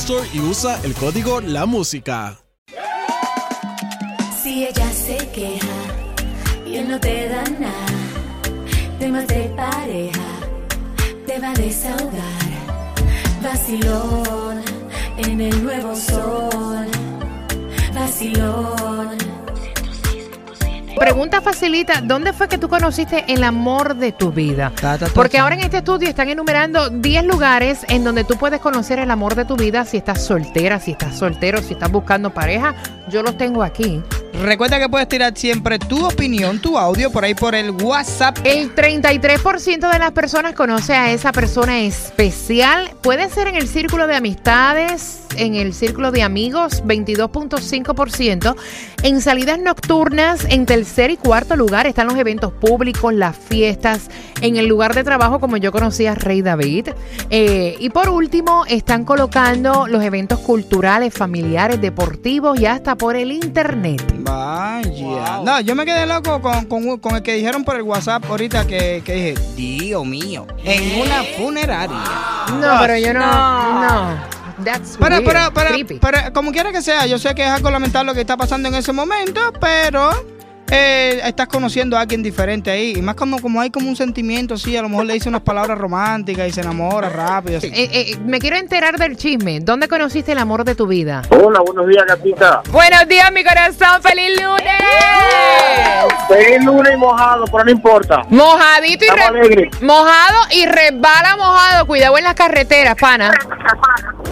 Store y usa el código La Música. Si ella se queja y él no te da nada, temas de pareja, te va a desahogar. Vacilón en el nuevo sol. Vacilón. Pregunta facilita, ¿dónde fue que tú conociste el amor de tu vida? Ta, ta, ta, Porque ahora en este estudio están enumerando 10 lugares en donde tú puedes conocer el amor de tu vida si estás soltera, si estás soltero, si estás buscando pareja. Yo los tengo aquí. Recuerda que puedes tirar siempre tu opinión, tu audio por ahí por el WhatsApp. El 33% de las personas conoce a esa persona especial. Puede ser en el círculo de amistades, en el círculo de amigos, 22.5%. En salidas nocturnas, en tercer y cuarto lugar están los eventos públicos, las fiestas, en el lugar de trabajo como yo conocí a Rey David. Eh, y por último, están colocando los eventos culturales, familiares, deportivos y hasta por el internet. Vaya. No, yo me quedé loco con, con- con el que dijeron por el WhatsApp ahorita que, que dije, Dios mío, en una funeraria. No, pero yo no. No. That's Pero, weird, pero, pero, creepy. pero, como quiera que sea, yo sé que es algo lamentable lo que está pasando en ese momento, pero eh, estás conociendo a alguien diferente ahí. Y más como, como hay como un sentimiento, sí, a lo mejor le dice unas palabras románticas y se enamora rápido. así. Eh, eh, me quiero enterar del chisme. ¿Dónde conociste el amor de tu vida? Hola, buenos días, gatita. Buenos días, mi corazón. ¡Feliz lunes! Feliz lunes y mojado, pero no importa. Mojadito y Estamos re- alegres. mojado y resbala mojado. Cuidado en las carreteras, pana.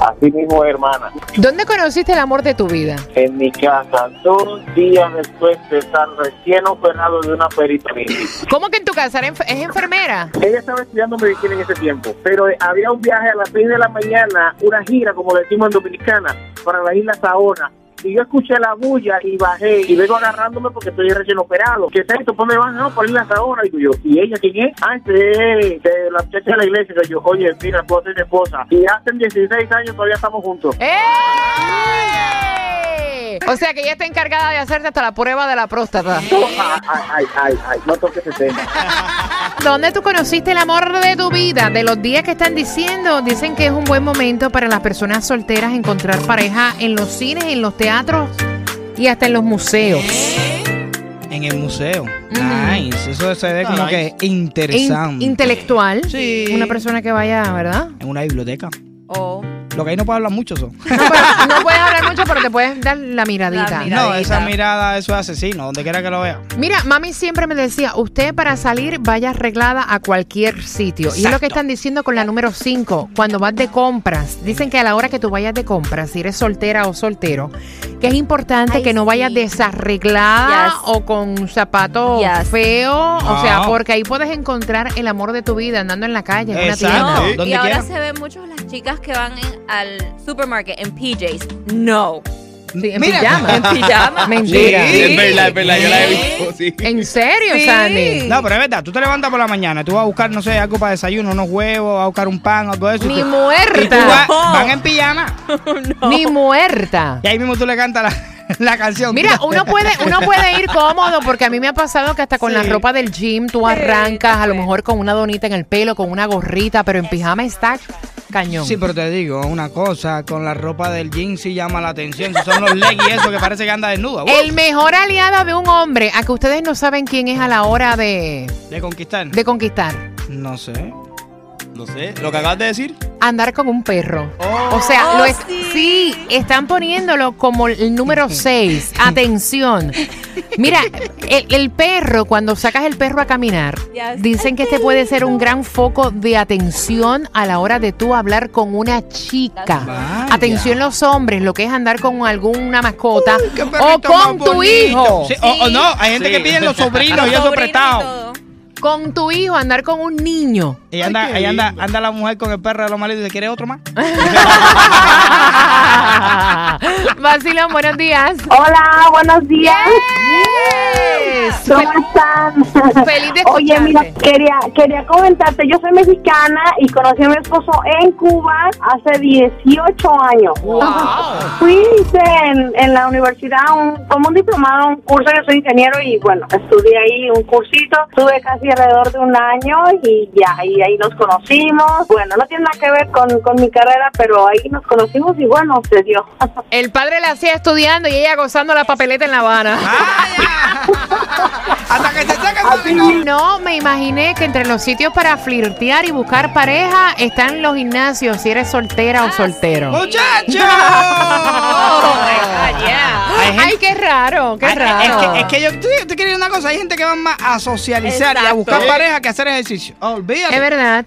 Así mismo, hermana. ¿Dónde conociste el amor de tu vida? En mi casa, dos días después de estar recién operado de una peritonitis. ¿Cómo que en tu casa ¿Eres enf- es enfermera? Ella estaba estudiando medicina en ese tiempo, pero eh, había un viaje a las 6 de la mañana, una gira, como decimos en Dominicana, para la isla Saona. Y yo escuché la bulla y bajé y vengo agarrándome porque estoy recién operado. ¿Qué es esto? ¿Por dónde van? No, por Isla Saona. Digo yo, ¿y ella quién es? Ah, ese es de la muchacha de la iglesia. Yo, oye, mira, puedo ser esposa. Y hace 16 años todavía estamos juntos. ¡Eh! O sea que ella está encargada de hacerte hasta la prueba de la próstata. Ay, ay, ay, no toques ese tema. ¿Dónde tú conociste el amor de tu vida? De los días que están diciendo, dicen que es un buen momento para las personas solteras encontrar pareja en los cines, en los teatros y hasta en los museos. En el museo. Nice. Eso se ve como que interesante. In- intelectual. Sí. Una persona que vaya, ¿verdad? en una biblioteca. O Lo que ahí no puedo hablar mucho son. no, pero no puedes hablar mucho, pero te puedes dar la miradita. La. No, esa mirada, eso es asesino, donde quiera que lo vea. Mira, mami siempre me decía, usted para salir vaya arreglada a cualquier sitio. Y es lo que están diciendo con la número 5, cuando vas de compras. Dicen que a la hora que tú vayas de compras, si eres soltera o soltero, que es importante Ay, que no vayas sí. desarreglada Yes. o con zapatos Yes. feos. O sea, porque ahí puedes encontrar el amor de tu vida andando en la calle, en una Exacto. tienda. No. y ahora quiera. se ven mucho las chicas que van en- al supermarket en PJs. No. Sí, en Mira, pijama. En pijama. Mentira. Sí. Es verdad, es verdad, yo la he visto, sí. ¿En serio, Sí. Sandy? No, pero es verdad, tú te levantas por la mañana, tú vas a buscar, no sé, algo para desayuno, unos huevos, vas a buscar un pan, algo de eso. y Ni tú- muerta. Y tú vas, van en pijama. Ni muerta. Y ahí mismo tú le cantas la, la canción. Mira, uno puede, uno puede ir cómodo porque a mí me ha pasado que hasta con la Sí. ropa del gym tú arrancas, a lo mejor con una donita en el pelo, con una gorrita, pero en pijama está cañón. Sí, pero te digo una cosa, con la ropa del jean sí llama la atención. Si son los leggings y eso que parece que anda desnuda. ¡uh! El mejor aliado de un hombre, a que ustedes no saben quién es a la hora de, De conquistar. de conquistar. No sé. No sé, lo que acabas de decir. Andar con un perro. O sea, Oh, lo es, sí. sí, están poniéndolo como el número 6. Atención. Mira, el, el perro, cuando sacas el perro a caminar, Yes. dicen que este puede ser un gran foco de atención a la hora de tú hablar con una chica. Vaya. Atención los hombres, lo que es andar con alguna mascota o con tu bonito. hijo. Sí, o, o no, hay gente Sí. que pide los sobrinos y Los eso prestado. Con tu hijo, andar con un niño. Y anda, ahí anda, anda la mujer con el perro de los malitos y dice, ¿quiere otro más? Vacilón, buenos días. Hola, buenos días. ¿Cómo están? Feliz de Oye, mira, escucharte. quería, quería comentarte, yo soy mexicana y conocí a mi esposo en Cuba hace 18 años. Fui hice en, en la universidad un, como un diplomado, un curso, yo soy ingeniero y bueno, estudié ahí un cursito, tuve casi alrededor de un año y ya, y ahí nos conocimos. Bueno, no tiene nada que ver con, con mi carrera, pero ahí nos conocimos y bueno, se dio. El padre la hacía estudiando y ella gozando la papeleta en La Habana. Hasta que se el mismo. No, me imaginé que entre los sitios para flirtear y buscar pareja están los gimnasios, si eres soltera o soltero. ¡Muchacho! Ah, yeah. Hay gente- Ay, qué raro, qué Ay, raro. Es que, es que yo te, te quiero decir una cosa, hay gente que va más a socializar y a buscar pareja que a hacer ejercicio. Olvídate. Es verdad.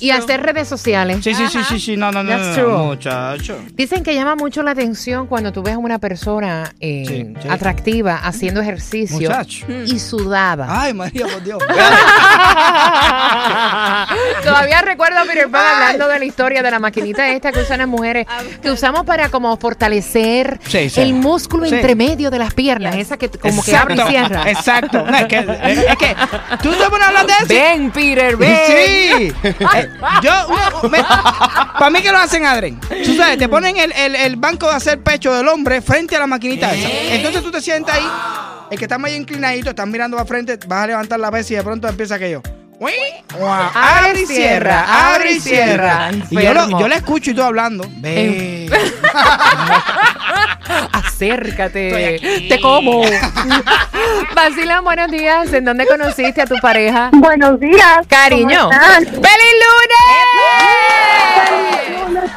Y, hacer redes sociales. Sí, sí, sí, sí, sí, no, no, no, That's no, true. muchacho. Dicen que llama mucho la atención cuando tú ves a una persona eh, Sí, sí. atractiva haciendo ejercicio Muchacho. y sudada. Ay, María, por Dios. Todavía recuerdo a Peter Pan hablando de la historia de la maquinita esta que usan las mujeres, que usamos para como fortalecer Sí, sí. el músculo Sí. entre medio de las piernas, esa que como que abre y Exacto, cierra. Exacto. No, es, que, es, es que tú te pones a hablar de eso. Ven, Peter, ven. Sí. Eh, yo, para mí que lo hacen Adren. Tú sabes, te ponen el, el, el banco de hacer pecho del hombre frente a la maquinita esa. Entonces tú te sientas ahí, el que está medio inclinadito, estás mirando para frente, vas a levantar la vez y de pronto empieza aquello. Uy, guau, Abre y cierra, abre y cierra. Y yo, lo- yo la escucho y tú hablando. Ve. Acércate. Te como. Basila, buenos días. ¿En dónde conociste a tu pareja? Buenos días. Cariño. ¿Cómo están? ¡Feliz lunes!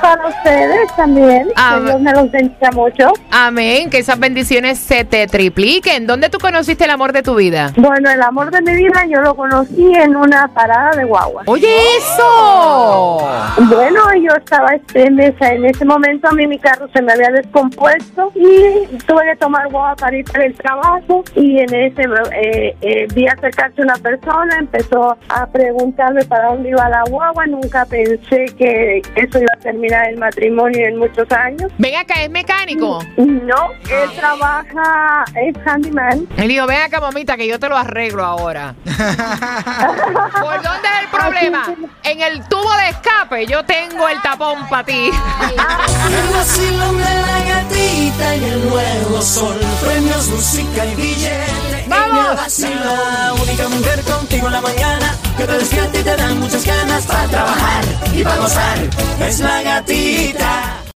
Para ustedes también. Ah, que Dios me los bendiga mucho. Amén. Que esas bendiciones se te tripliquen. ¿Dónde tú conociste el amor de tu vida? Bueno, el amor de mi vida yo lo conocí en una parada de guagua. Oye, eso. Bueno, yo estaba este, en, esa- en ese momento a mí mi carro se me había descompuesto y tuve que tomar guagua para ir para el trabajo y en ese eh, eh, vi acercarse una persona, empezó a preguntarme para dónde iba la guagua, nunca pensé que eso iba terminar el matrimonio en muchos años. Ven acá, es mecánico. No, él trabaja, es handyman. Él dijo, ven acá, mamita, que yo te lo arreglo ahora. ¿Por dónde es el problema? En el tubo de escape yo tengo el tapón para ti. El vacilón de la gatita y el nuevo sol. Premios, música y billete. ¡Vamos! En el vacilón. La única mujer contigo en la mañana. Que te despierta y te dan muchas ganas para trabajar y para gozar. Es la gatita.